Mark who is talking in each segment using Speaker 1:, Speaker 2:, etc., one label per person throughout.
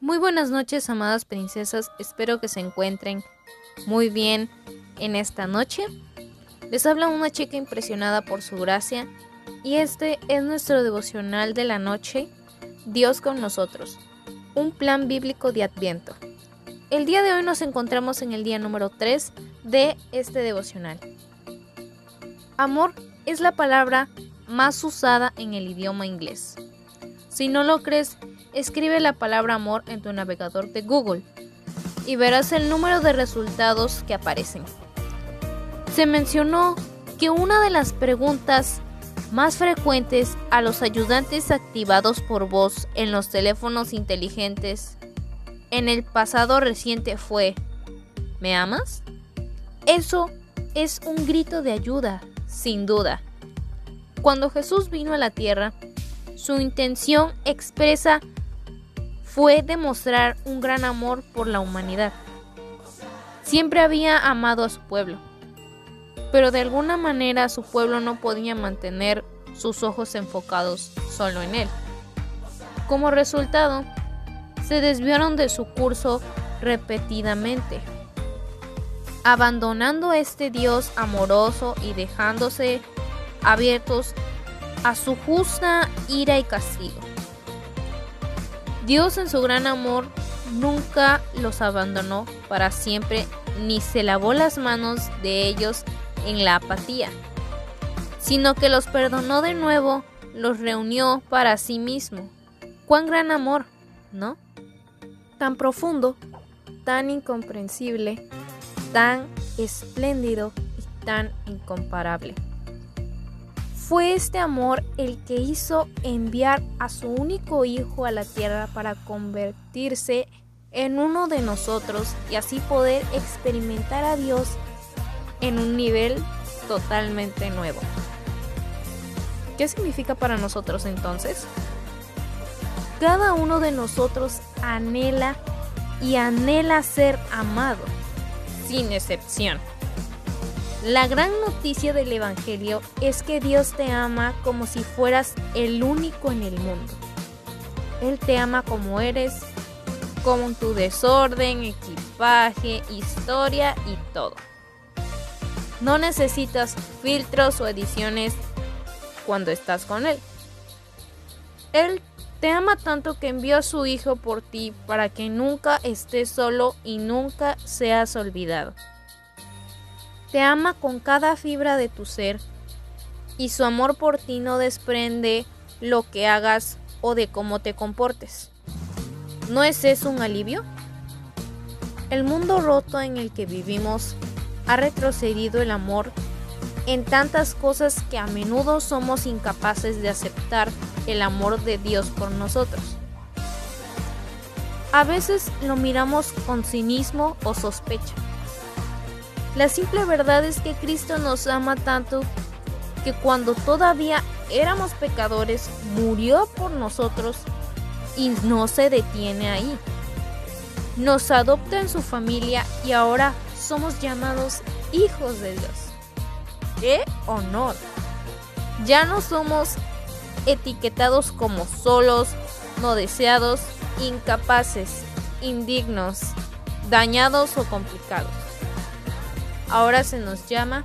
Speaker 1: Muy buenas noches, amadas princesas. Espero que se encuentren muy bien en esta noche. Les habla una chica impresionada por su gracia y este es nuestro devocional de la noche, Dios con nosotros, un plan bíblico de Adviento. El día de hoy nos encontramos en el día número 3 de este devocional. Amor es la palabra más usada en el idioma inglés. Si no lo crees, escribe la palabra amor en tu navegador de Google y verás el número de resultados que aparecen. Se mencionó que una de las preguntas más frecuentes a los ayudantes activados por voz en los teléfonos inteligentes en el pasado reciente fue ¿Me amas? Eso es un grito de ayuda, sin duda. Cuando Jesús vino a la tierra, su intención expresa fue demostrar un gran amor por la humanidad. Siempre había amado a su pueblo, pero de alguna manera su pueblo no podía mantener sus ojos enfocados solo en él. Como resultado, se desviaron de su curso repetidamente, abandonando a este Dios amoroso y dejándose abiertos a su justa ira y castigo. Dios en su gran amor nunca los abandonó para siempre ni se lavó las manos de ellos en la apatía, sino que los perdonó de nuevo, los reunió para sí mismo. Cuán gran amor, ¿no? Tan profundo, tan incomprensible, tan espléndido y tan incomparable. Fue este amor el que hizo enviar a su único hijo a la tierra para convertirse en uno de nosotros y así poder experimentar a Dios en un nivel totalmente nuevo. ¿Qué significa para nosotros entonces? Cada uno de nosotros anhela y anhela ser amado, sin excepción. La gran noticia del Evangelio es que Dios te ama como si fueras el único en el mundo. Él te ama como eres, con tu desorden, equipaje, historia y todo. No necesitas filtros o ediciones cuando estás con Él. Él te ama tanto que envió a su Hijo por ti para que nunca estés solo y nunca seas olvidado. Te ama con cada fibra de tu ser y su amor por ti no desprende lo que hagas o de cómo te comportes. ¿No es eso un alivio? El mundo roto en el que vivimos ha retrocedido el amor en tantas cosas que a menudo somos incapaces de aceptar el amor de Dios por nosotros. A veces lo miramos con cinismo o sospecha la simple verdad es que Cristo nos ama tanto que cuando todavía éramos pecadores, murió por nosotros y no se detiene ahí. Nos adopta en su familia y ahora somos llamados hijos de Dios. ¡Qué honor! Ya no somos etiquetados como solos, no deseados, incapaces, indignos, dañados o complicados ahora se nos llama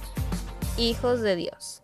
Speaker 1: hijos de Dios.